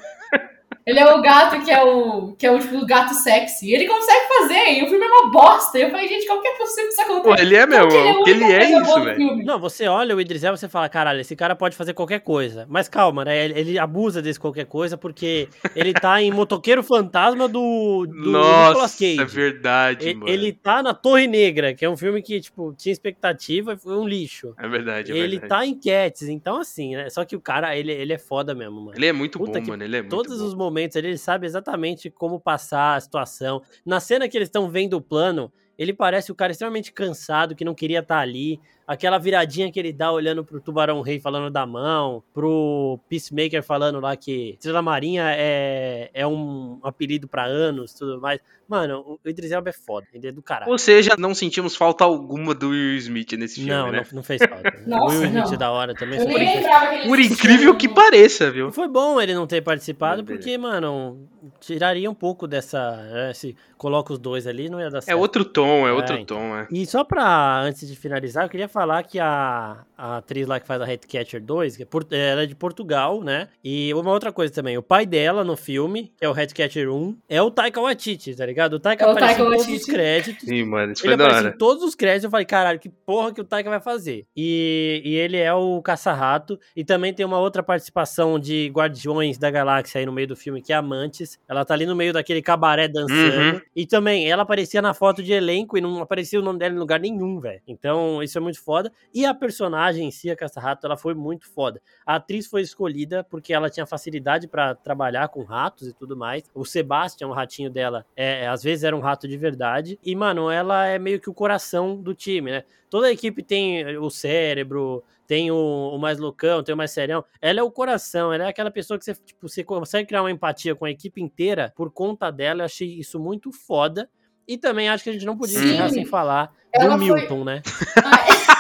Ele é o gato que é o que é o, tipo, o gato sexy. Ele consegue fazer, e o filme é uma bosta. E eu falei, gente, como que é possível isso acontecer? Pô, ele é meu, ele é, ele é isso, velho. Não, você olha o Idris Elba e você fala, caralho, esse cara pode fazer qualquer coisa. Mas calma, né? Ele, ele abusa desse qualquer coisa porque ele tá em Motoqueiro Fantasma do, do Nossa, Nicolas Cage. é verdade, ele, mano. Ele tá na Torre Negra, que é um filme que, tipo, tinha expectativa e foi um lixo. É verdade, é Ele verdade. tá em Cats, então assim, né? Só que o cara, ele, ele é foda mesmo, mano. Ele é muito Puta bom, mano. Ele é muito Todos bom. os momentos ele sabe exatamente como passar a situação. Na cena que eles estão vendo o plano, ele parece o cara extremamente cansado, que não queria estar tá ali. Aquela viradinha que ele dá olhando pro Tubarão Rei falando da mão, pro Peacemaker falando lá que Estrela Marinha é, é um apelido para anos, tudo mais. Mano, o Idris Elba é foda, ele é do caralho. Ou seja, não sentimos falta alguma do Will Smith nesse filme, não, né? Não, não fez falta. Nossa, *laughs* o Will Smith não. da hora também. Eu nem lembrava que ele Por incrível que pareça, viu? Foi bom ele não ter participado, porque, mano, tiraria um pouco dessa... Né, se coloca os dois ali, não ia dar é certo. É outro tom, é outro é, então. tom, é. E só pra, antes de finalizar, eu queria falar que a, a atriz lá que faz a Headcatcher 2, que é, ela é de Portugal, né? E uma outra coisa também, o pai dela no filme, que é o Headcatcher 1, é o Taika Waititi, tá ligado? O Taika é apareceu em todos os créditos. Sim, mano, isso ele foi apareceu em todos os créditos. Eu falei, caralho, que porra que o Taika vai fazer? E, e ele é o caça-rato. E também tem uma outra participação de Guardiões da Galáxia aí no meio do filme, que é a Mantis. Ela tá ali no meio daquele cabaré dançando. Uhum. E também, ela aparecia na foto de elenco e não aparecia o nome dela em lugar nenhum, velho. Então, isso é muito foda. E a personagem em si, a caça-rato, ela foi muito foda. A atriz foi escolhida porque ela tinha facilidade para trabalhar com ratos e tudo mais. O Sebastian, o ratinho dela, é, às vezes era um rato de verdade. E, mano, ela é meio que o coração do time, né? Toda a equipe tem o cérebro, tem o, o, mais loucão, tem o mais serião. Ela é o coração, ela é aquela pessoa que você, tipo, você consegue criar uma empatia com a equipe inteira por conta dela. Eu achei isso muito foda. E também acho que a gente não podia encerrar sem falar ela do foi... Milton, né? *laughs*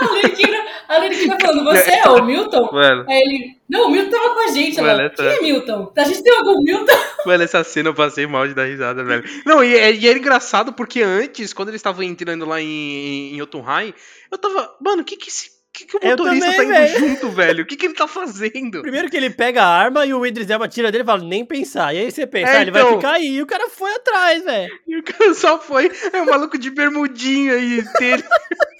a Liriquina, a Liriquina falando, você é o Milton? Mano. Aí ele, não, o Milton tava com a gente. Ela, Mano, essa... quem é Milton? A gente tem algum Milton? *laughs* Mano, essa cena eu passei mal de dar risada, velho. Não, e, é, e era engraçado porque antes, quando eles estavam entrando lá em, em Jotunheim, eu tava, mano, o que que esse que, que o motorista também, tá indo velho. junto, velho? O que, que ele tá fazendo? Primeiro que ele pega a arma e o Idris Elba tira dele e fala, nem pensar. E aí você pensa, é, ah, ele então... vai ficar aí. E o cara foi atrás, velho. *laughs* E o cara só foi. É um maluco de bermudinho aí. Ter... *laughs*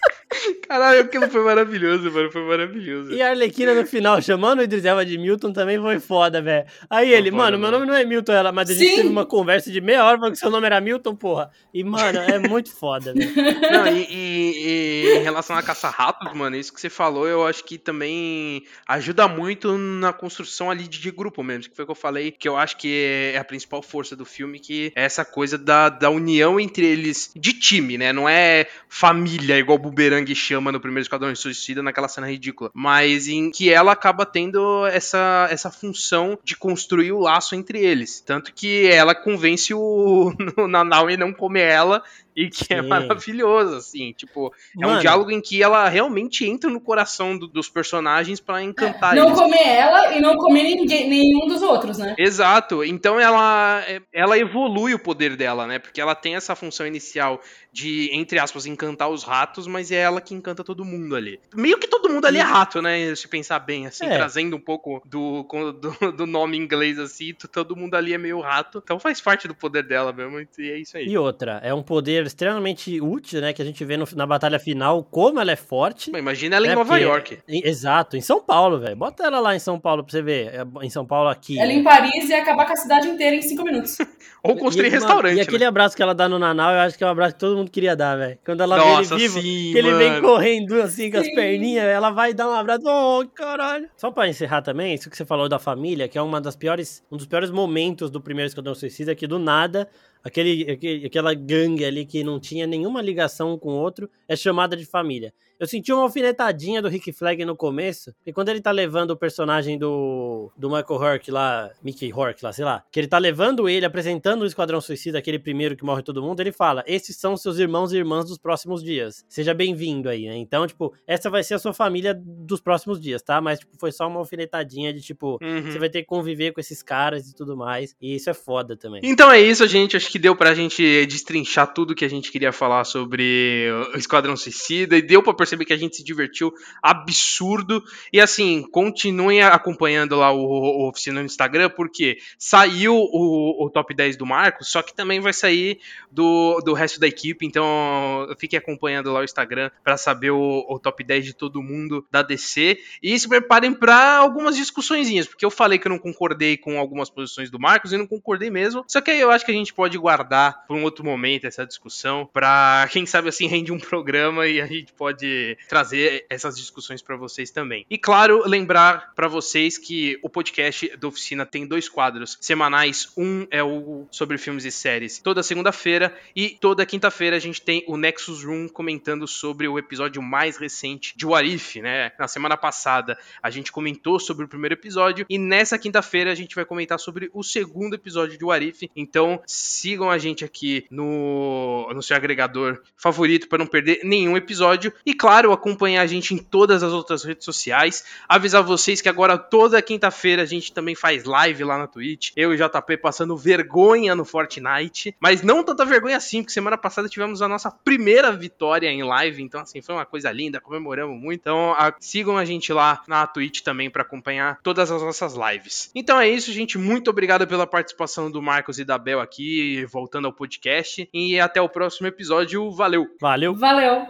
Caralho, aquilo foi maravilhoso, mano. Foi maravilhoso. E a Arlequina no final, chamando o Idris Elba de Milton, também foi foda, velho. Aí ele, foda, mano, meu nome não é Milton, ela, mas a gente Sim. teve uma conversa de meia hora falando que seu nome era Milton, porra. E, mano, é muito foda, velho. *laughs* Não, e, e, e, em relação a caça-ratos, mano, isso que você falou, eu acho que também ajuda muito na construção ali de, de grupo mesmo. Que foi o que eu falei, que eu acho que é a principal força do filme, que é essa coisa da, da união entre eles de time, né? Não é família igual o Buberang chama no primeiro Esquadrão Suicida naquela cena ridícula, mas em que ela acaba tendo essa, essa função de construir o laço entre eles. Tanto que ela convence o *laughs* Nanau e não comer ela e que é Sim. é maravilhoso, assim, tipo, Mano. é um diálogo em que ela realmente entra no coração do, dos personagens para encantar é, não eles. Não comer ela e não comer ninguém, nenhum dos outros, né? Exato, então ela, ela evolui o poder dela, né, porque ela tem essa função inicial de, entre aspas, encantar os ratos, mas é ela que encanta todo mundo ali. Meio que todo mundo ali é rato, né, se pensar bem, assim, é. trazendo um pouco do, do, do, nome inglês, assim, todo mundo ali é meio rato, então faz parte do poder dela mesmo, e é isso aí. E outra, é um poder extremamente útil, né? Que a gente vê no, na batalha final como ela é forte. Imagina ela né, em Nova York. Em, exato, em São Paulo, velho. Bota ela lá em São Paulo pra você ver. É, em São Paulo aqui. Ela em Paris e acabar com a cidade inteira em cinco minutos. *laughs* Ou construir e, restaurante. E aquele né? abraço que ela dá no Nanau, eu acho que é um abraço que todo mundo queria dar, velho. Quando ela Nossa, vê ele vivo, sim, que ele mano. vem correndo assim com sim. as perninhas, ela vai dar um abraço. Oh, caralho. Só pra encerrar também, isso que você falou da família, que é uma das piores, um dos piores momentos do primeiro Esquadrão Suicida, que do nada aquele, aquele, aquela gangue ali que não tinha nenhuma ligação com o outro, é chamada de família. Eu senti uma alfinetadinha do Rick Flag no começo, e quando ele tá levando o personagem do, do Michael Hork lá, Mickey Hork lá, sei lá, que ele tá levando ele, apresentando o Esquadrão Suicida, aquele primeiro que morre todo mundo, ele fala: Esses são seus irmãos e irmãs dos próximos dias. Seja bem-vindo aí, né? Então, tipo, essa vai ser a sua família dos próximos dias, tá? Mas, tipo, foi só uma alfinetadinha de, tipo, uhum. você vai ter que conviver com esses caras e tudo mais. E isso é foda também. Então é isso, gente. Acho que deu pra gente destrinchar tudo que a gente queria falar sobre o Esquadrão Suicida e deu pra perceber que a gente se divertiu absurdo. E assim, continuem acompanhando lá o, o Oficina no Instagram, porque saiu o, o, top 10 do Marcos, só que também vai sair do, do resto da equipe. Então fiquem acompanhando lá o Instagram para saber o, o, top 10 de todo mundo da DC. E se preparem para algumas discussõezinhas, porque eu falei que eu não concordei com algumas posições do Marcos e não concordei mesmo. Só que aí eu acho que a gente pode guardar por um outro momento essa discussão, para quem sabe assim rende um programa e a gente pode trazer essas discussões para vocês também. E claro, lembrar para vocês que o podcast da oficina tem dois quadros semanais. Um é o sobre filmes e séries toda segunda-feira e toda quinta-feira a gente tem o Nexus Room comentando sobre o episódio mais recente de Warif, né? Na semana passada a gente comentou sobre o primeiro episódio e nessa quinta-feira a gente vai comentar sobre o segundo episódio de Warif. Então, sigam a gente aqui no, no seu agregador favorito para não perder nenhum episódio. E claro, acompanhar a gente em todas as outras redes sociais. Avisar vocês que agora toda quinta-feira a gente também faz live lá na Twitch. Eu e o JP passando vergonha no Fortnite. Mas não tanta vergonha assim, porque semana passada tivemos a nossa primeira vitória em live. Então, assim, foi uma coisa linda, comemoramos muito. Então, a, sigam a gente lá na Twitch também para acompanhar todas as nossas lives. Então é isso, gente. Muito obrigado pela participação do Marcos e da Bel aqui, voltando ao podcast. E até o próximo episódio. Valeu! Valeu! Valeu!